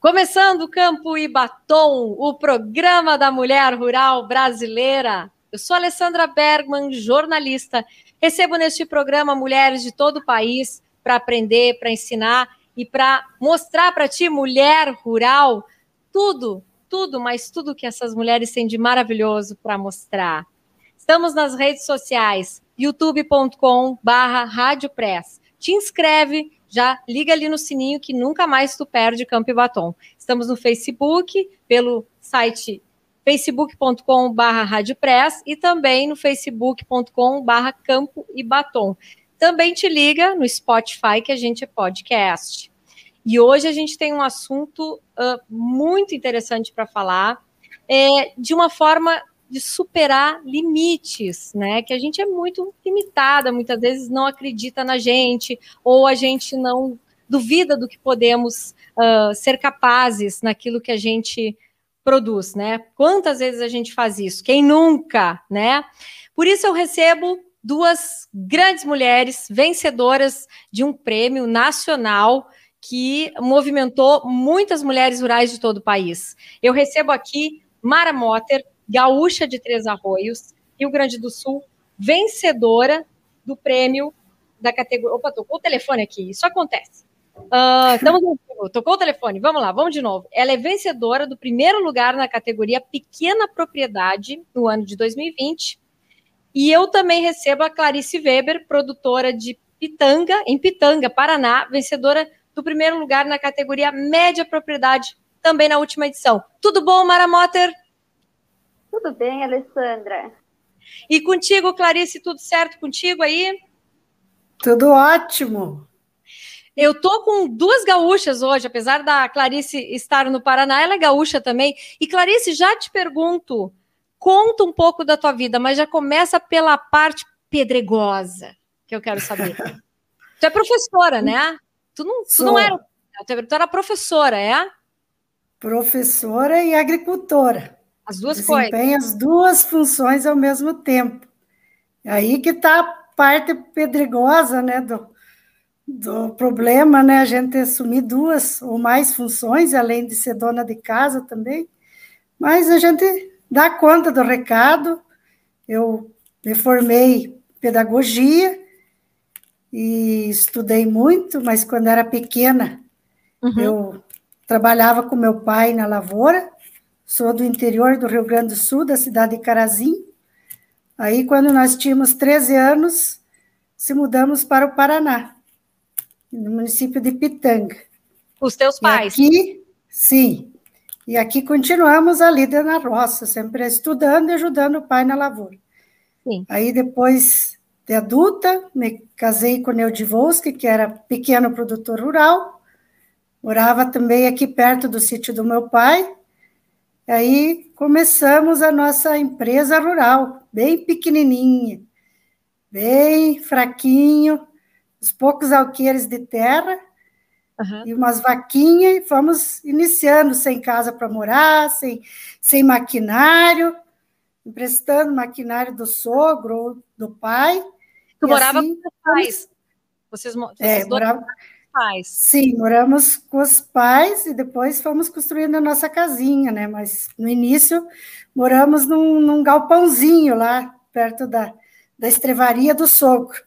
Começando Campo e Batom, o programa da mulher rural brasileira. Eu sou Alessandra Bergman, jornalista. Recebo neste programa mulheres de todo o país para aprender, para ensinar e para mostrar para ti, mulher rural, tudo, tudo, mas tudo que essas mulheres têm de maravilhoso para mostrar. Estamos nas redes sociais, youtube.com/barra Te inscreve, já liga ali no sininho que nunca mais tu perde Campo e Batom. Estamos no Facebook, pelo site facebook.com.br e também no facebook.com.br Campo e Batom. Também te liga no Spotify, que a gente é podcast. E hoje a gente tem um assunto uh, muito interessante para falar, é, de uma forma de superar limites, né? Que a gente é muito limitada, muitas vezes não acredita na gente, ou a gente não duvida do que podemos uh, ser capazes naquilo que a gente produz, né? Quantas vezes a gente faz isso? Quem nunca, né? Por isso eu recebo duas grandes mulheres vencedoras de um prêmio nacional que movimentou muitas mulheres rurais de todo o país. Eu recebo aqui Mara Motter, gaúcha de Três Arroios, Rio Grande do Sul, vencedora do prêmio da categoria. Opa, tocou o telefone aqui, isso acontece. Uh, estamos no... Tocou o telefone, vamos lá, vamos de novo. Ela é vencedora do primeiro lugar na categoria Pequena Propriedade no ano de 2020. E eu também recebo a Clarice Weber, produtora de Pitanga, em Pitanga, Paraná, vencedora do primeiro lugar na categoria Média Propriedade, também na última edição. Tudo bom, Mara Motter? Tudo bem, Alessandra. E contigo, Clarice, tudo certo contigo aí? Tudo ótimo. Eu tô com duas gaúchas hoje, apesar da Clarice estar no Paraná, ela é gaúcha também. E Clarice, já te pergunto, conta um pouco da tua vida, mas já começa pela parte pedregosa, que eu quero saber. tu é professora, né? Tu não, tu não era, tu era professora, é? Professora e agricultora. As duas Desempenha coisas. as duas funções ao mesmo tempo. Aí que está a parte pedregosa, né, do, do problema, né, a gente assumir duas ou mais funções, além de ser dona de casa também. Mas a gente dá conta do recado. Eu me formei pedagogia e estudei muito, mas quando era pequena, uhum. eu trabalhava com meu pai na lavoura Sou do interior do Rio Grande do Sul, da cidade de Carazim. Aí, quando nós tínhamos 13 anos, se mudamos para o Paraná, no município de Pitanga. Os teus pais? E aqui, sim. E aqui continuamos ali na roça, sempre estudando e ajudando o pai na lavoura. Sim. Aí, depois de adulta, me casei com o Neudivouski, que era pequeno produtor rural. Morava também aqui perto do sítio do meu pai. Aí começamos a nossa empresa rural, bem pequenininha, bem fraquinho, os poucos alqueires de terra uhum. e umas vaquinhas, e fomos iniciando sem casa para morar, sem, sem maquinário, emprestando maquinário do sogro ou do pai. Tu morava assim, com pais? Vocês, vocês é, morava, pais. Sim, moramos com os pais e depois fomos construindo a nossa casinha, né? Mas no início moramos num, num galpãozinho lá, perto da, da estrevaria do sogro.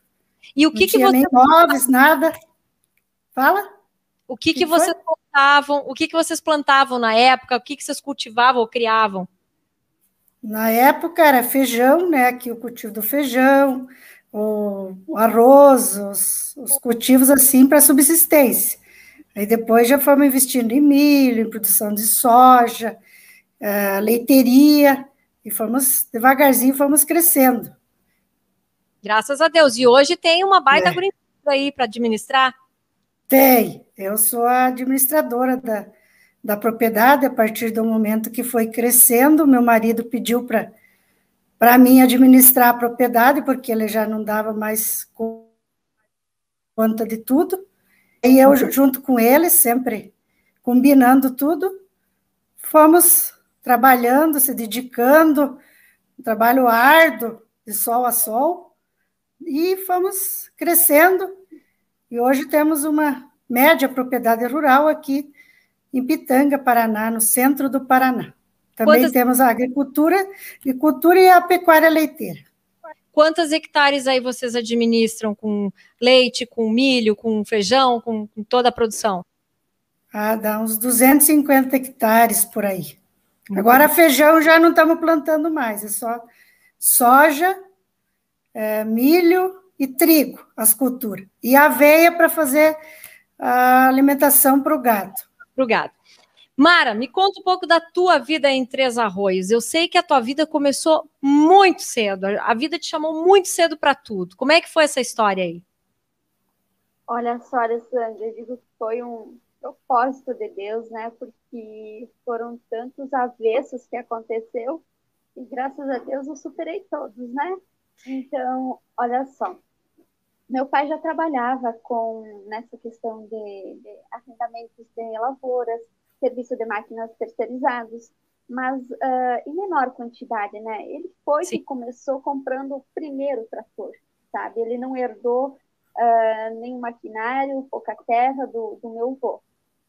E o que, Não que você. Nem móveis, nada. Fala? O que, que, que vocês plantavam? O que, que vocês plantavam na época? O que, que vocês cultivavam ou criavam? Na época era feijão, né? Aqui o cultivo do feijão, o, o arroz, os, os cultivos assim para subsistência. Aí depois já fomos investindo em milho, em produção de soja, uh, leiteria, e fomos devagarzinho fomos crescendo. Graças a Deus. E hoje tem uma baita é. aí para administrar? Tem. Eu sou a administradora da, da propriedade a partir do momento que foi crescendo. Meu marido pediu para para mim administrar a propriedade, porque ele já não dava mais conta de tudo. E eu, junto com ele, sempre combinando tudo, fomos trabalhando, se dedicando, um trabalho árduo, de sol a sol, e fomos crescendo. E hoje temos uma média propriedade rural aqui em Pitanga, Paraná, no centro do Paraná. Também Quantas... temos a agricultura, agricultura e a pecuária leiteira. Quantas hectares aí vocês administram com leite, com milho, com feijão, com, com toda a produção? Ah, dá uns 250 hectares por aí. Agora, feijão já não estamos plantando mais, é só soja, é, milho e trigo, as culturas. E aveia para fazer a alimentação para o gado. Para o gado. Mara, me conta um pouco da tua vida em Três Arroios. Eu sei que a tua vida começou muito cedo, a vida te chamou muito cedo para tudo. Como é que foi essa história aí? Olha só, Alessandra, eu digo que foi um propósito de Deus, né? Porque foram tantos avessos que aconteceu e graças a Deus eu superei todos, né? Então, olha só, meu pai já trabalhava com nessa questão de, de arrendamentos de lavouras, serviço de máquinas terceirizados, mas uh, em menor quantidade, né? Ele foi Sim. que começou comprando o primeiro trator, sabe? Ele não herdou uh, nenhum maquinário, pouca terra do, do meu avô.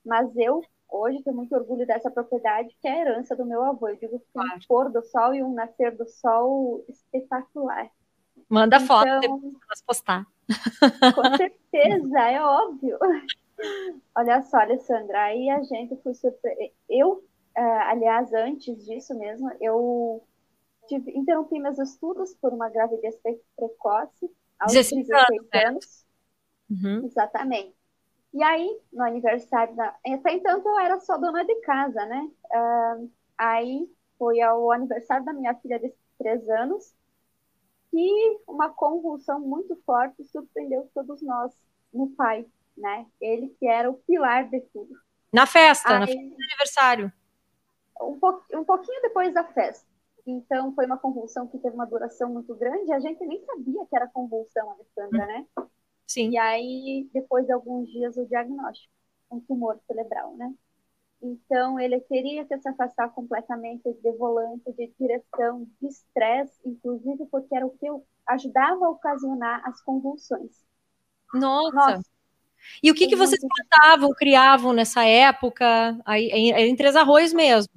Mas eu, hoje, tenho muito orgulho dessa propriedade, que é a herança do meu avô. Eu digo que claro. um pôr do sol e um nascer do sol espetacular. Manda então, foto depois postar. Com certeza, é óbvio. Olha só, Alessandra, aí a gente foi surpre... Eu, uh, aliás, antes disso mesmo, eu tive, interrompi meus estudos por uma gravidez precoce aos 16 anos. anos. Uhum. Exatamente. E aí, no aniversário da. Até então eu era só dona de casa, né? Uh, aí foi ao aniversário da minha filha de três anos que uma convulsão muito forte surpreendeu todos nós no pai né? Ele que era o pilar de tudo. Na festa, Aí, na festa do aniversário. Um, po um pouquinho depois da festa. Então, foi uma convulsão que teve uma duração muito grande. A gente nem sabia que era convulsão, Alessandra, né? Sim. E aí, depois de alguns dias, o diagnóstico, um tumor cerebral, né? Então, ele teria que se afastar completamente de volante, de direção, de estresse, inclusive porque era o que ajudava a ocasionar as convulsões. Nossa! Nossa e o que, que vocês plantavam, criavam nessa época, aí, em, Três Arroz mesmo?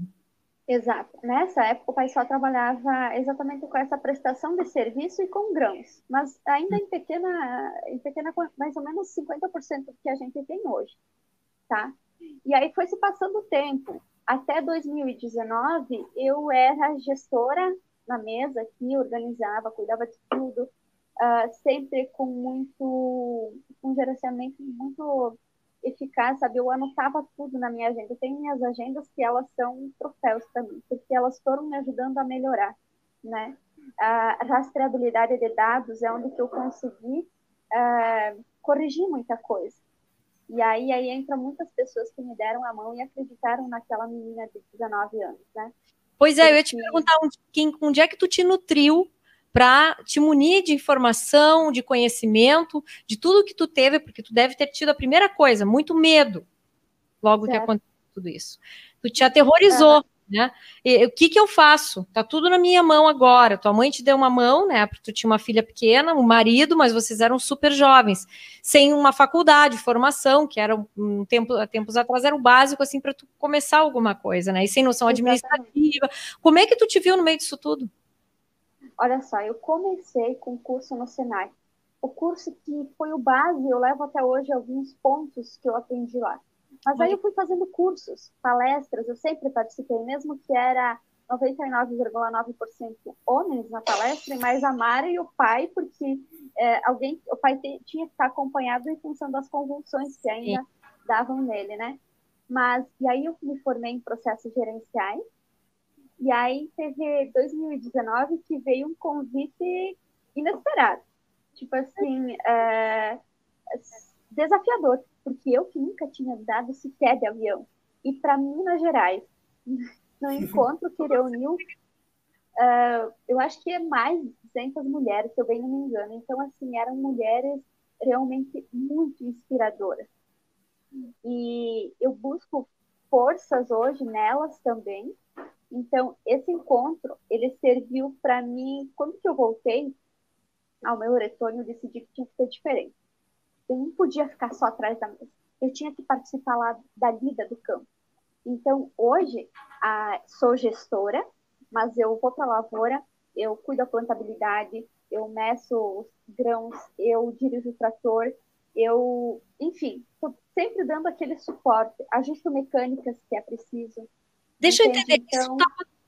Exato. Nessa época, o pai só trabalhava exatamente com essa prestação de serviço e com grãos, mas ainda em pequena, em pequena mais ou menos 50% do que a gente tem hoje, tá? E aí foi se passando o tempo. Até 2019, eu era gestora na mesa aqui, organizava, cuidava de tudo, uh, sempre com muito, gerenciamento muito eficaz, sabe? Eu anotava tudo na minha agenda. Eu tenho minhas agendas que elas são troféus para mim, porque elas foram me ajudando a melhorar, né? A rastreabilidade de dados é onde que eu consegui uh, corrigir muita coisa. E aí, aí entra muitas pessoas que me deram a mão e acreditaram naquela menina de 19 anos, né? Pois é, eu ia te perguntar onde, onde é que tu te nutriu para te munir de informação, de conhecimento, de tudo que tu teve, porque tu deve ter tido a primeira coisa, muito medo, logo certo. que aconteceu tudo isso. Tu te aterrorizou, né? E, o que que eu faço? Tá tudo na minha mão agora. Tua mãe te deu uma mão, né? Porque tu tinha uma filha pequena, um marido, mas vocês eram super jovens, sem uma faculdade, formação, que era um tempo, tempos atrás era o básico assim para tu começar alguma coisa, né? E sem noção administrativa. Como é que tu te viu no meio disso tudo? Olha só, eu comecei com o curso no Senai. O curso que foi o base, eu levo até hoje alguns pontos que eu aprendi lá. Mas aí eu fui fazendo cursos, palestras, eu sempre participei, mesmo que era 99,9% homens na palestra, mas a Mara e o pai, porque é, alguém, o pai te, tinha que estar acompanhado em função das convulsões que ainda Sim. davam nele, né? Mas, e aí eu me formei em processos gerenciais, e aí teve 2019 que veio um convite inesperado. Tipo assim, é, desafiador, porque eu que nunca tinha dado sequer de avião. E para Minas Gerais, no encontro que reuniu, uh, eu acho que é mais de 200 mulheres, se eu bem não me engano. Então, assim, eram mulheres realmente muito inspiradoras. E eu busco forças hoje nelas também, então, esse encontro, ele serviu para mim, quando que eu voltei ao meu retorno, eu decidi que tinha que ser diferente. Eu não podia ficar só atrás da mesa. Eu tinha que participar lá da lida do campo. Então, hoje, a, sou gestora, mas eu vou para a lavoura, eu cuido da plantabilidade, eu meço os grãos, eu dirijo o trator, eu, enfim, estou sempre dando aquele suporte, ajusto mecânicas que é preciso. Deixa Entende? eu entender, então,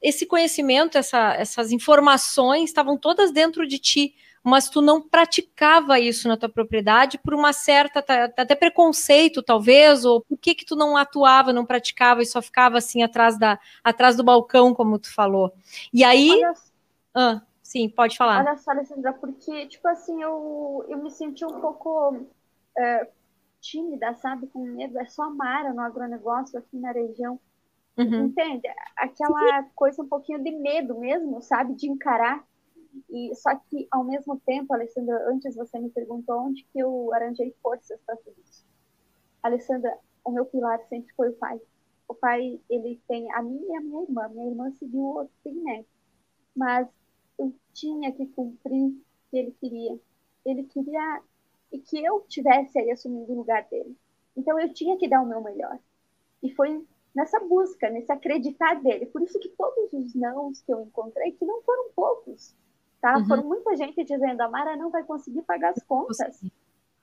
esse conhecimento, essa, essas informações estavam todas dentro de ti, mas tu não praticava isso na tua propriedade por uma certa, até preconceito, talvez, ou por que que tu não atuava, não praticava e só ficava assim atrás, da, atrás do balcão, como tu falou. E aí... Olha, ah, sim, pode falar. Olha só, Alessandra, porque, tipo assim, eu, eu me senti um pouco é, tímida, sabe, com medo, é só Mara no agronegócio aqui na região, Uhum. Entende? Aquela coisa um pouquinho de medo mesmo, sabe? De encarar. E só que ao mesmo tempo, Alessandra, antes você me perguntou onde que eu arranjei forças para tudo isso. Alessandra, o meu pilar sempre foi o pai. O pai, ele tem a minha e a minha irmã. Minha irmã seguiu o outro segmento. Mas eu tinha que cumprir o que ele queria. Ele queria e que eu tivesse aí assumindo o lugar dele. Então eu tinha que dar o meu melhor. E foi nessa busca, nesse acreditar dele. Por isso que todos os nãos que eu encontrei, que não foram poucos, tá? Uhum. Foram muita gente dizendo, a Mara não vai conseguir pagar as contas,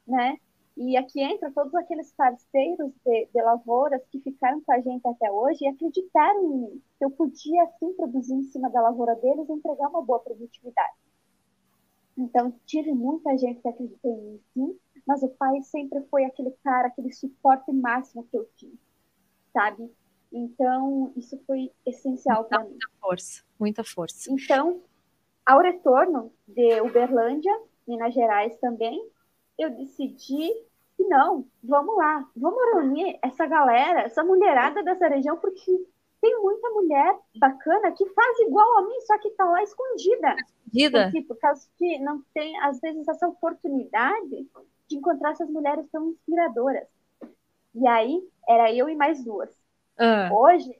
né? E aqui entra todos aqueles parceiros de, de, lavouras que ficaram com a gente até hoje e acreditaram em mim, que eu podia, assim, produzir em cima da lavoura deles e entregar uma boa produtividade. Então, tive muita gente que acreditou em mim, sim, mas o pai sempre foi aquele cara, aquele suporte máximo que eu tinha sabe? Então, isso foi essencial para mim. Muita força, muita força. Então, ao retorno de Uberlândia, Minas Gerais também, eu decidi que não, vamos lá, vamos reunir essa galera, essa mulherada dessa região, porque tem muita mulher bacana que faz igual a mim, só que está lá escondida. Escondida? Porque, por causa que não tem, às vezes, essa oportunidade de encontrar essas mulheres tão inspiradoras. E aí, era eu e mais duas. Ah. Hoje,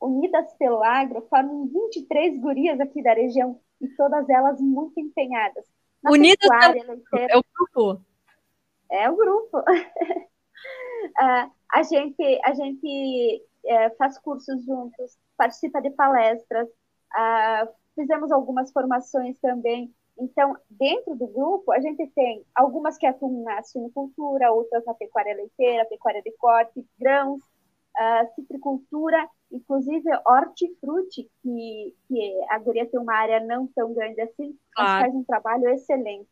unidas pelo agro, formam 23 gurias aqui da região e todas elas muito empenhadas. Na unidas leiteira, é o grupo. É o grupo. uh, a gente, a gente uh, faz cursos juntos, participa de palestras, uh, fizemos algumas formações também então, dentro do grupo, a gente tem algumas que atuam na suinocultura, outras na pecuária leiteira, pecuária de corte, grãos, uh, citricultura, inclusive hortifruti, que, que a guria tem uma área não tão grande assim, mas faz um trabalho excelente.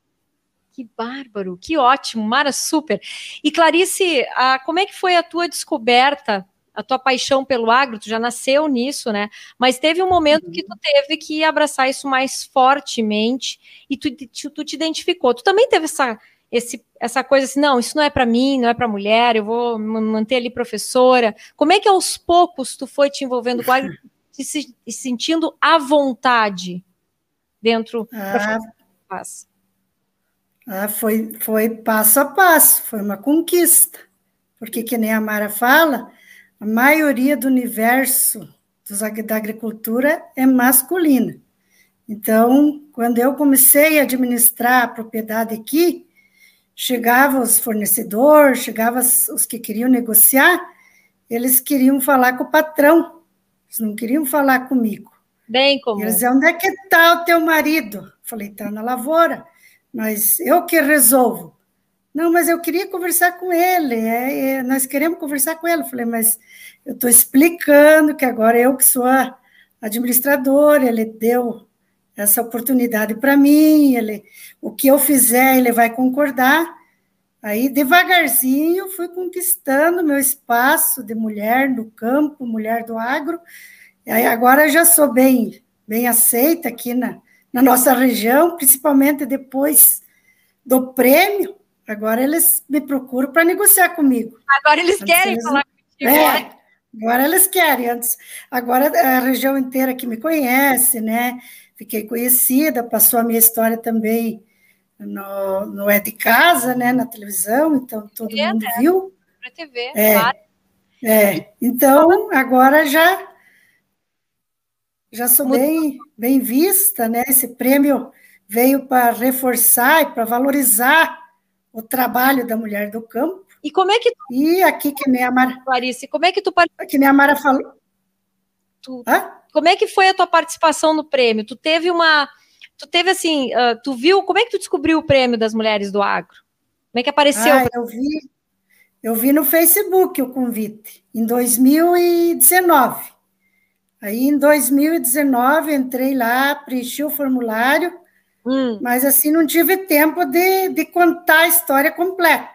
Que bárbaro, que ótimo, Mara, super. E Clarice, a, como é que foi a tua descoberta a tua paixão pelo agro, tu já nasceu nisso, né? Mas teve um momento que tu teve que abraçar isso mais fortemente e tu, tu, tu te identificou. Tu também teve essa, esse, essa coisa assim, não, isso não é para mim, não é para mulher, eu vou manter ali professora. Como é que aos poucos tu foi te envolvendo com o agro e se, se sentindo à vontade dentro ah, da ah, foi, foi passo a passo, foi uma conquista. Porque, que nem a Mara fala, a maioria do universo dos, da agricultura é masculina. Então, quando eu comecei a administrar a propriedade aqui, chegavam os fornecedores, chegavam os que queriam negociar, eles queriam falar com o patrão, eles não queriam falar comigo. Bem como. Eles diziam, onde é que está o teu marido? falei, está na lavoura, mas eu que resolvo. Não, mas eu queria conversar com ele, é, é, nós queremos conversar com ele. Eu falei, mas eu estou explicando que agora eu que sou a administradora, ele deu essa oportunidade para mim, ele, o que eu fizer, ele vai concordar. Aí, devagarzinho, fui conquistando meu espaço de mulher no campo, mulher do agro. E aí, agora já sou bem, bem aceita aqui na, na nossa região, principalmente depois do prêmio, Agora eles me procuram para negociar comigo. Agora eles Antes querem eles... falar contigo. É, agora eles querem. Antes, agora a região inteira que me conhece, né? Fiquei conhecida, passou a minha história também no, no É de Casa, né? Na televisão, então todo é, mundo viu. Para TV, é, claro. É, então agora já já sou bem, bem vista, né? Esse prêmio veio para reforçar e para valorizar o trabalho da mulher do campo, E como é que tu... E aqui que nem a Mara. Clarice, como é que tu que nem a Mara falou. Tu... Como é que foi a tua participação no prêmio? Tu teve uma tu teve assim, uh, tu viu, como é que tu descobriu o prêmio das mulheres do agro? Como é que apareceu? Ah, eu vi, eu vi no Facebook o convite, em 2019. Aí, em 2019, entrei lá, preenchi o formulário, hum. mas assim, não tive tempo de, de contar a história completa.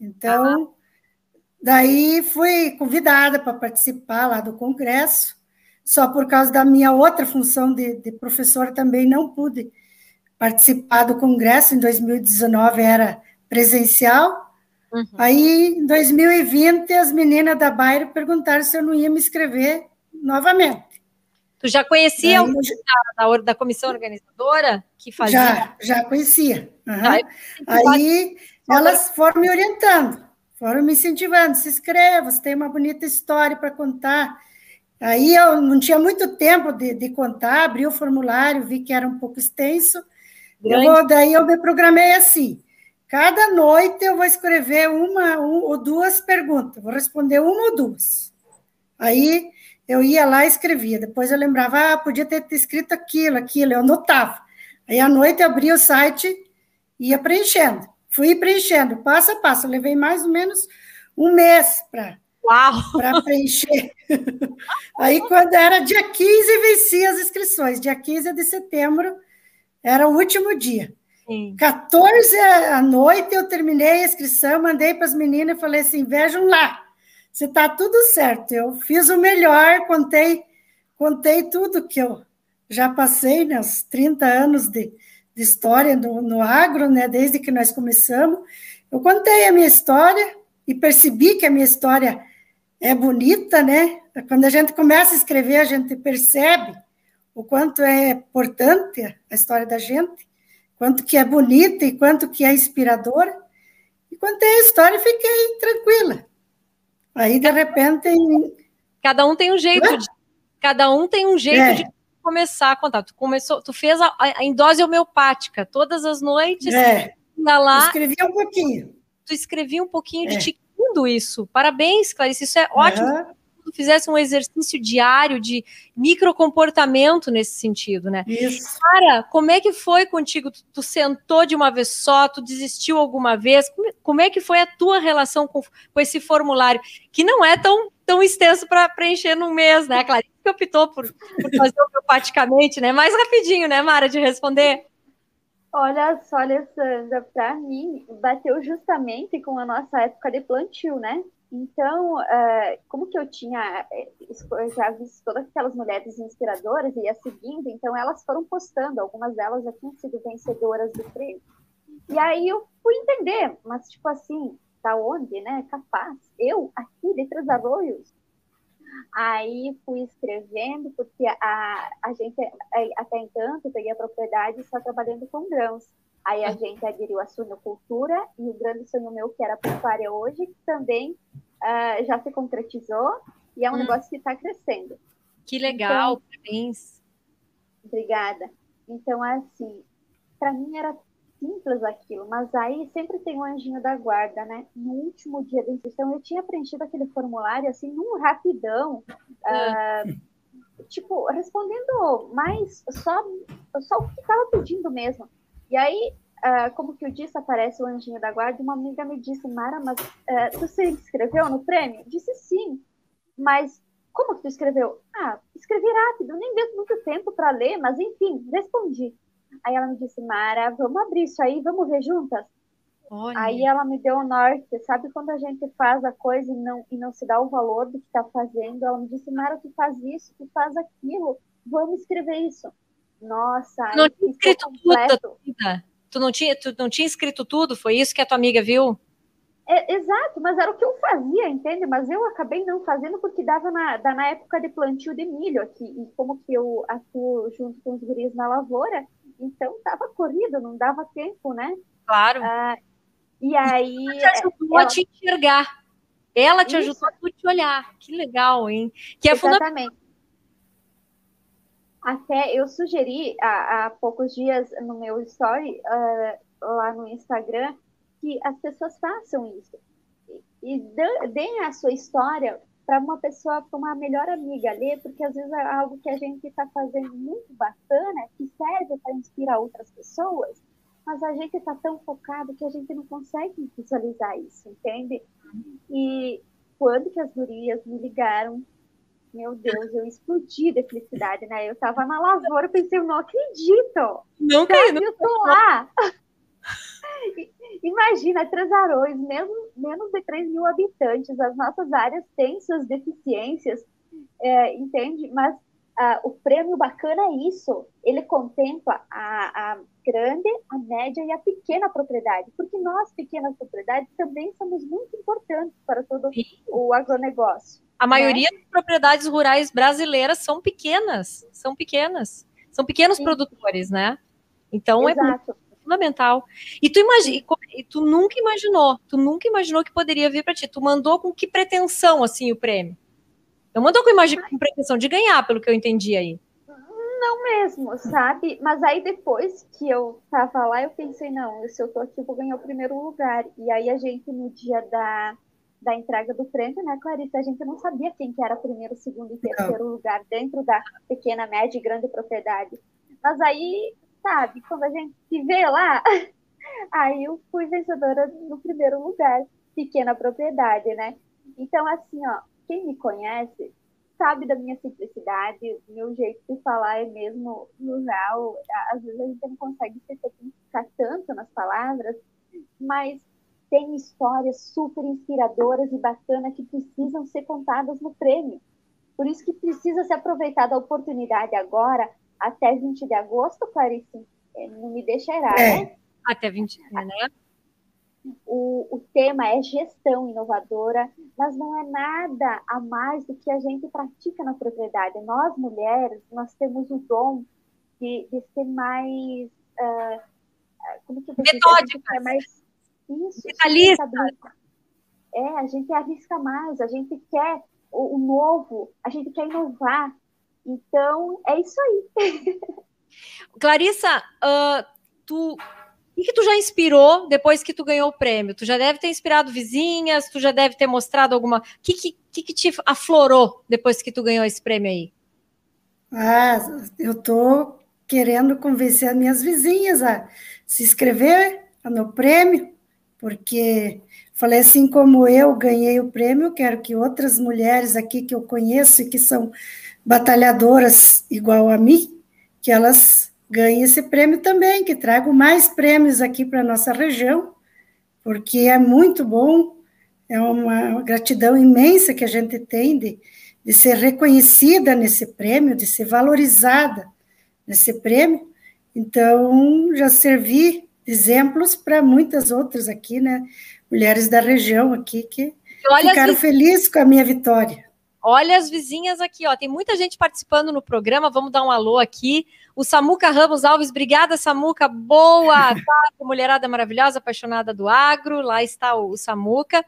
Então, ah. daí fui convidada para participar lá do congresso, só por causa da minha outra função de, de professora também não pude participar do congresso, em 2019 era presencial, uhum. aí em 2020 as meninas da Bairro perguntaram se eu não ia me inscrever novamente. Tu já conhecia o da, da, da, comissão organizadora que fazia? Já, já conhecia. Uhum. Aí elas foram me orientando, foram me incentivando, se inscreva, você tem uma bonita história para contar. Aí eu não tinha muito tempo de, de, contar, abri o formulário, vi que era um pouco extenso. Eu daí eu me programei assim: cada noite eu vou escrever uma um, ou duas perguntas, vou responder uma ou duas. Aí eu ia lá e escrevia. Depois eu lembrava, ah, podia ter escrito aquilo, aquilo, eu anotava. Aí à noite eu abria o site e ia preenchendo. Fui preenchendo, passo a passo. Eu levei mais ou menos um mês para para preencher. Aí, quando era dia 15, vencia as inscrições. Dia 15 de setembro era o último dia. Sim. 14 à noite eu terminei a inscrição, mandei para as meninas e falei assim: vejam lá, se está tudo certo. Eu fiz o melhor, contei, contei tudo que eu já passei, né, 30 anos de, de história no, no agro, né, desde que nós começamos. Eu contei a minha história e percebi que a minha história é bonita, né? Quando a gente começa a escrever, a gente percebe o quanto é importante a história da gente, quanto que é bonita e quanto que é inspiradora. E contei a história, fiquei tranquila. Aí, de repente. Cada um tem um jeito de. Cada um tem um jeito é. de começar a contar. Tu começou, tu fez a, a, em dose homeopática todas as noites. É. Lá, escrevi um pouquinho. Tu escrevia um pouquinho é. de ti lindo isso. Parabéns, Clarice. Isso é ótimo. Uhum. Se fizesse um exercício diário de microcomportamento nesse sentido, né? Isso. Cara, como é que foi contigo? Tu, tu, sentou de uma vez só, tu desistiu alguma vez? Como, como é que foi a tua relação com, com esse formulário? Que não é tão, tão extenso para preencher num mês, né? Clarice que optou por, por fazer praticamente, né? Mais rapidinho, né, Mara, de responder. Olha só, Alessandra, para mim, bateu justamente com a nossa época de plantio, né? Então, uh, como que eu tinha eu já visto todas aquelas mulheres inspiradoras e ia seguindo, então elas foram postando, algumas delas já tinham sido vencedoras do prêmio. E aí eu fui entender, mas tipo assim, da onde, né? Capaz. Eu, aqui de Três Arroios, Aí fui escrevendo, porque a, a gente, até então, eu peguei a propriedade só trabalhando com grãos. Aí a gente aderiu à suinocultura e o grande sonho meu, que era a pecuária hoje, também uh, já se concretizou e é um hum. negócio que está crescendo. Que legal, então, parabéns. Obrigada. Então, assim, para mim era simples aquilo, mas aí sempre tem um anjinho da guarda, né? No último dia da inscrição, eu tinha preenchido aquele formulário assim, num rapidão, uh, tipo, respondendo mais só, só o que estava pedindo mesmo. E aí, uh, como que eu disse, aparece o anjinho da guarda, e uma amiga me disse, Mara, mas uh, tu se inscreveu no prêmio? disse sim, mas como que tu escreveu? Ah, escrevi rápido, nem deu muito tempo para ler, mas enfim, respondi. Aí ela me disse, Mara, vamos abrir isso aí, vamos ver juntas? Olha. Aí ela me deu o norte, sabe quando a gente faz a coisa e não, e não se dá o valor do que está fazendo? Ela me disse, Mara, tu faz isso, tu faz aquilo, vamos escrever isso. Nossa, tu não tinha escrito completo. tudo, tu não tinha, tu não tinha escrito tudo, foi isso que a tua amiga viu? É, exato, mas era o que eu fazia, entende? Mas eu acabei não fazendo porque dava na, na época de plantio de milho aqui, e como que eu atuo junto com os guris na lavoura, então estava corrido, não dava tempo, né? Claro. Ah, e aí. Ela te ajudou ela... a te enxergar. Ela te Isso. ajudou a te olhar. Que legal, hein? Que é Exatamente. Até eu sugeri há, há, poucos dias no meu story, uh, lá no Instagram, que as pessoas façam isso. e deem a sua história para uma pessoa, para uma melhor amiga ler, porque às vezes é algo que a gente está fazendo muito bacana, que serve para inspirar outras pessoas, mas a gente está tão focado que a gente não consegue visualizar isso, entende? E quando que as gurias me ligaram, meu Deus, eu explodi de felicidade, né? Eu tava na lavoura, pensei, eu não acredito! Não acredito! Eu tô lá! Imagina, Trasarões, menos, menos de 3 mil habitantes, as nossas áreas têm suas deficiências, é, entende? Mas uh, o prêmio bacana é isso, ele contempla a, a grande, a média e a pequena propriedade, porque nós, pequenas propriedades, também somos muito importantes para todo Sim. o agronegócio. A maioria né? das propriedades rurais brasileiras são pequenas, são pequenas, são pequenos Sim. produtores, né? Então é Exato. é fundamental. E tu imagina, e tu nunca imaginou, tu nunca imaginou que poderia vir para ti. Tu mandou com que pretensão assim o prêmio? Eu mandou com, com pretensão de ganhar, pelo que eu entendi aí. Não mesmo, sabe? Mas aí depois que eu tava lá, eu pensei, não, se eu tô aqui, eu vou ganhar o primeiro lugar. E aí a gente, no dia da, da entrega do prêmio, né, Clarice, a gente não sabia quem que era primeiro, segundo e terceiro lugar dentro da pequena, média e grande propriedade. Mas aí sabe? Quando a gente se vê lá, aí eu fui vencedora no primeiro lugar, pequena propriedade, né? Então, assim, ó, quem me conhece sabe da minha simplicidade, meu jeito de falar é mesmo rural. Às vezes a gente não consegue se ficar tanto nas palavras, mas tem histórias super inspiradoras e bacanas que precisam ser contadas no prêmio. Por isso que precisa se aproveitar da oportunidade agora até 20 de agosto, Clarice, é, não me deixa errar, é. né? Até 20, né? O, o tema é gestão inovadora, mas não é nada a mais do que a gente pratica na propriedade. Nós, mulheres, nós temos o dom de, de ser mais... Uh, como que eu Metódicas. É mais... Isso, Detalhista. É, a gente arrisca mais, a gente quer o, o novo, a gente quer inovar. Então, é isso aí. Clarissa, uh, tu o que, tu já inspirou depois que tu ganhou o prêmio? Tu já deve ter inspirado vizinhas, tu já deve ter mostrado alguma. O que, que, que te aflorou depois que tu ganhou esse prêmio aí? Ah, eu tô querendo convencer as minhas vizinhas a se inscrever no prêmio, porque falei assim como eu ganhei o prêmio, quero que outras mulheres aqui que eu conheço e que são batalhadoras igual a mim, que elas ganhem esse prêmio também, que tragam mais prêmios aqui para a nossa região, porque é muito bom, é uma gratidão imensa que a gente tem de, de ser reconhecida nesse prêmio, de ser valorizada nesse prêmio. Então, já servi exemplos para muitas outras aqui, né? Mulheres da região aqui que ficaram felizes com a minha vitória. Olha as vizinhas aqui, ó. Tem muita gente participando no programa. Vamos dar um alô aqui. O Samuca Ramos Alves, obrigada, Samuca. Boa tarde, mulherada maravilhosa, apaixonada do agro. Lá está o, Samuca.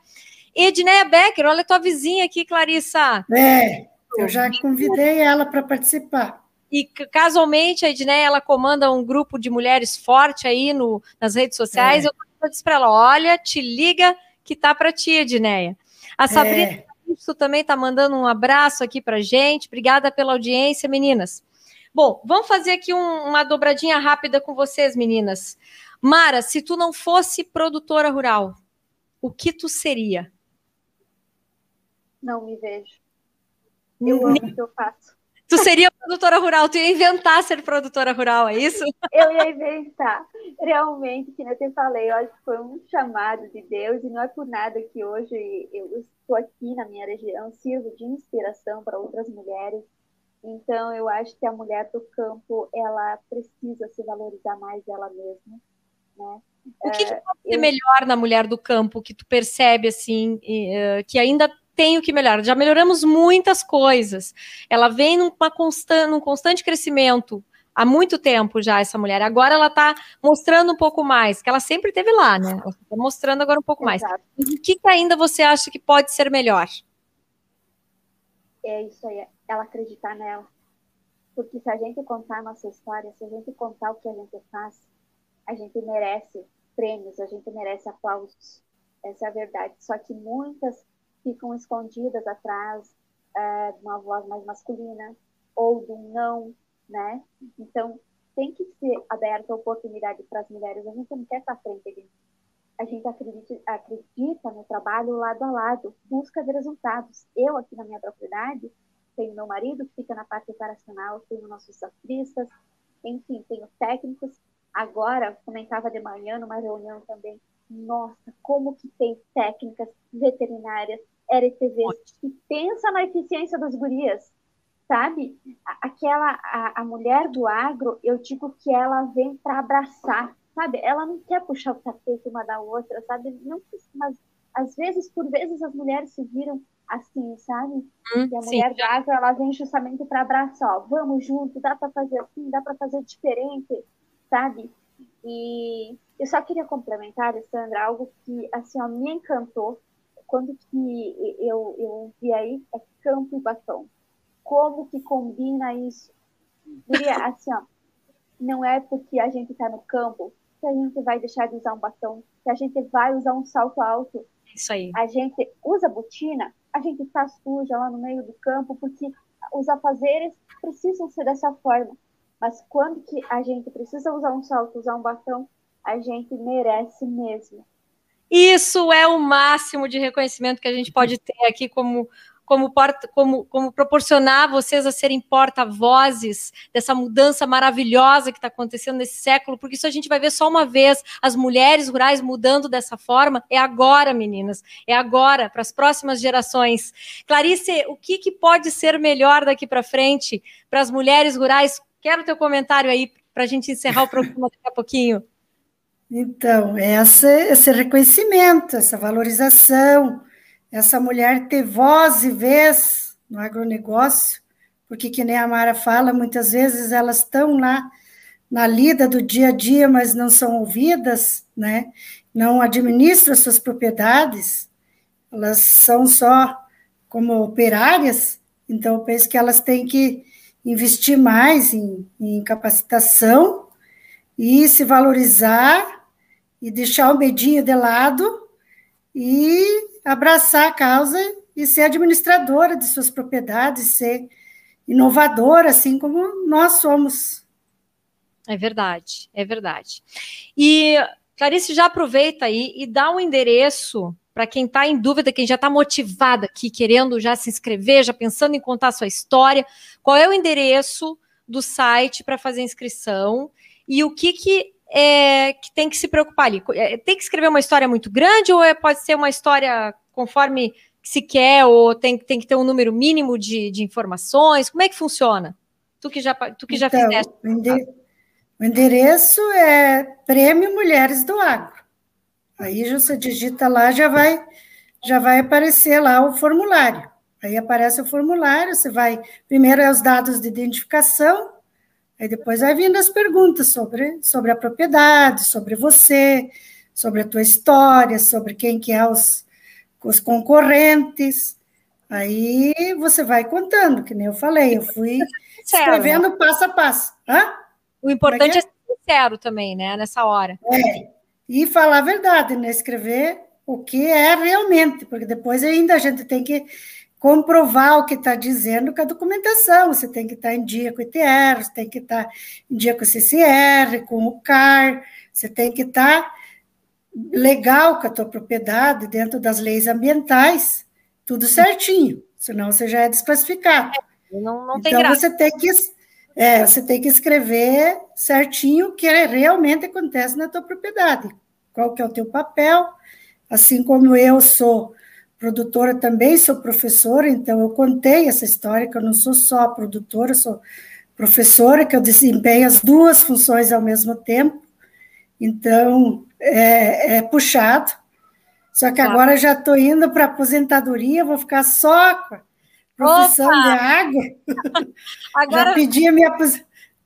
Edneia Becker, olha a tua vizinha aqui, Clarissa. É, eu já convidei ela para participar. E casualmente a Edneia ela comanda um grupo de mulheres forte aí no, nas redes sociais. É. Eu disse para ela: olha, te liga que tá para ti, Edneia. A Sabrina é. Isso também está mandando um abraço aqui para gente. Obrigada pela audiência, meninas. Bom, vamos fazer aqui um, uma dobradinha rápida com vocês, meninas. Mara, se tu não fosse produtora rural, o que tu seria? Não me vejo. Eu amo o que eu faço. Tu seria produtora rural, tu ia inventar ser produtora rural, é isso? Eu ia inventar. Realmente, que eu te falei, eu acho que foi um chamado de Deus e não é por nada que hoje eu estou aqui na minha região, sirvo de inspiração para outras mulheres. Então, eu acho que a mulher do campo, ela precisa se valorizar mais ela mesma, né? O que, que pode ser eu... melhor na mulher do campo que tu percebe assim que ainda tem o que melhorar. Já melhoramos muitas coisas. Ela vem numa constan num constante crescimento há muito tempo já, essa mulher. Agora ela está mostrando um pouco mais, que ela sempre teve lá, né? Está mostrando agora um pouco mais. o que, que ainda você acha que pode ser melhor? É isso aí, ela acreditar nela. Porque se a gente contar a nossa história, se a gente contar o que a gente faz, a gente merece prêmios, a gente merece aplausos. essa é a verdade. Só que muitas ficam escondidas atrás é, de uma voz mais masculina ou de um não, né? Então, tem que ser aberta a oportunidade para as mulheres. A gente não quer estar frente A gente acredita, acredita no trabalho lado a lado, busca de resultados. Eu, aqui na minha propriedade, tenho meu marido que fica na parte operacional, tenho nossos artistas, enfim, tenho técnicos. Agora, comentava de manhã numa reunião também, nossa, como que tem técnicas veterinárias, RTVs, que pensa na eficiência das gurias, sabe? Aquela, a, a mulher do agro, eu digo que ela vem para abraçar, sabe? Ela não quer puxar o tapete uma da outra, sabe? Não, mas às vezes, por vezes, as mulheres se viram assim, sabe? Hum, e a mulher sim. do agro, ela vem justamente para abraçar, ó, vamos junto, dá para fazer assim, dá para fazer diferente, sabe? E eu só queria complementar, Alessandra, algo que, assim, ó, me encantou quando que eu, eu vi aí, é campo e batom. Como que combina isso? Diria assim, ó, não é porque a gente está no campo que a gente vai deixar de usar um batom, que a gente vai usar um salto alto. Isso aí. A gente usa botina, a gente está suja lá no meio do campo, porque os afazeres precisam ser dessa forma. Mas quando que a gente precisa usar um salto, usar um batom, a gente merece mesmo. Isso é o máximo de reconhecimento que a gente pode ter aqui como como, porta, como, como proporcionar vocês a serem porta-vozes dessa mudança maravilhosa que está acontecendo nesse século, porque isso a gente vai ver só uma vez, as mulheres rurais mudando dessa forma, é agora, meninas, é agora, para as próximas gerações. Clarice, o que, que pode ser melhor daqui para frente para as mulheres rurais? Quero teu comentário aí para a gente encerrar o programa daqui a pouquinho. Então, essa, esse reconhecimento, essa valorização, essa mulher ter voz e vez no agronegócio, porque, que nem a Mara fala, muitas vezes elas estão lá na lida do dia a dia, mas não são ouvidas, né? não administram as suas propriedades, elas são só como operárias, então eu penso que elas têm que investir mais em, em capacitação e se valorizar e deixar o medinho de lado e abraçar a causa e ser administradora de suas propriedades, ser inovadora, assim como nós somos. É verdade, é verdade. E Clarice já aproveita aí e dá um endereço para quem está em dúvida, quem já está motivado aqui, querendo já se inscrever, já pensando em contar sua história. Qual é o endereço do site para fazer inscrição e o que, que é, que tem que se preocupar ali? É, tem que escrever uma história muito grande ou é, pode ser uma história conforme se quer ou tem, tem que ter um número mínimo de, de informações? Como é que funciona? Tu que já, tu que já então, fizeste. O endereço é Prêmio Mulheres do Agro. Aí você digita lá, já vai, já vai aparecer lá o formulário. Aí aparece o formulário, você vai. Primeiro é os dados de identificação, Aí depois vai vindo as perguntas sobre, sobre a propriedade, sobre você, sobre a tua história, sobre quem que é os, os concorrentes. Aí você vai contando, que nem eu falei, eu fui escrevendo né? passo a passo. Hã? O importante é, é ser sincero também, né, nessa hora. É, e falar a verdade, né, escrever o que é realmente, porque depois ainda a gente tem que comprovar o que está dizendo com a documentação. Você tem que estar tá em dia com o ITR, você tem que estar tá em dia com o CCR, com o CAR, você tem que estar tá legal com a tua propriedade, dentro das leis ambientais, tudo certinho, senão você já é desclassificado. Não, não então, você tem que é, você tem que escrever certinho o que realmente acontece na tua propriedade, qual que é o teu papel, assim como eu sou produtora também, sou professora, então eu contei essa história, que eu não sou só produtora, sou professora, que eu desempenho as duas funções ao mesmo tempo, então é, é puxado. Só que agora já estou indo para aposentadoria, vou ficar só com a profissão Opa! de água. Agora... Já pedi a minha,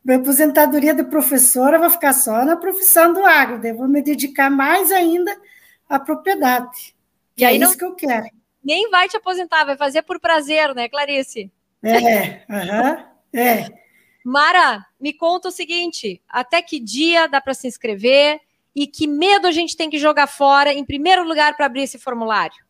minha aposentadoria de professora, vou ficar só na profissão do agro, daí vou me dedicar mais ainda à propriedade. E aí é isso que eu quero. Nem vai te aposentar, vai fazer por prazer, né, Clarice? É, aham, é. Mara, me conta o seguinte: até que dia dá para se inscrever e que medo a gente tem que jogar fora, em primeiro lugar, para abrir esse formulário?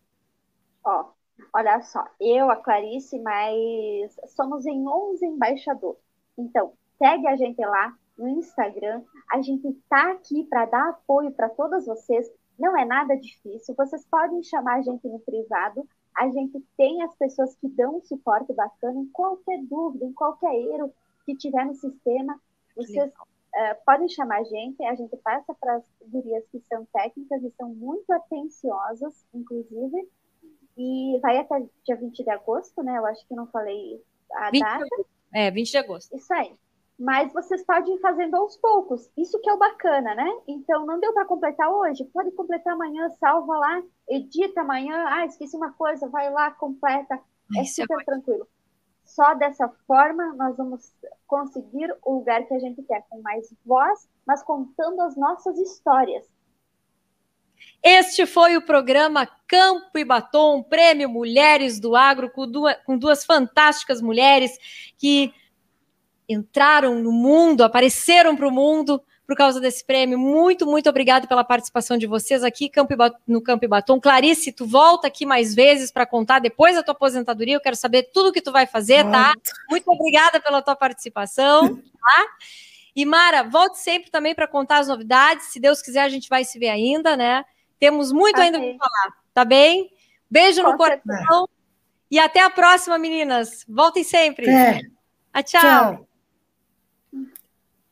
Ó, olha só, eu, a Clarice, mas somos em 11 embaixadores. Então, segue a gente lá no Instagram. A gente está aqui para dar apoio para todas vocês. Não é nada difícil. Vocês podem chamar a gente no privado. A gente tem as pessoas que dão um suporte bacana em qualquer dúvida, em qualquer erro que tiver no sistema. Vocês uh, podem chamar a gente. A gente passa para as gurias que são técnicas e são muito atenciosas, inclusive. E vai até dia 20 de agosto, né? Eu acho que não falei a 20 data. É, 20 de agosto. Isso aí. Mas vocês podem ir fazendo aos poucos. Isso que é o bacana, né? Então, não deu para completar hoje? Pode completar amanhã, salva lá, edita amanhã. Ah, esqueci uma coisa, vai lá, completa. É Isso é super é tranquilo. Só dessa forma nós vamos conseguir o lugar que a gente quer, com mais voz, mas contando as nossas histórias. Este foi o programa Campo e Batom, Prêmio Mulheres do Agro, com duas, com duas fantásticas mulheres que entraram no mundo, apareceram para o mundo por causa desse prêmio. Muito, muito obrigado pela participação de vocês aqui no Campo e Batom. Clarice, tu volta aqui mais vezes para contar depois da tua aposentadoria. Eu quero saber tudo o que tu vai fazer, tá? Muito obrigada pela tua participação, tá? E Mara, volte sempre também para contar as novidades. Se Deus quiser, a gente vai se ver ainda, né? Temos muito ainda para falar, tá bem? Beijo Com no coração. E até a próxima, meninas. Voltem sempre. É. tchau. tchau.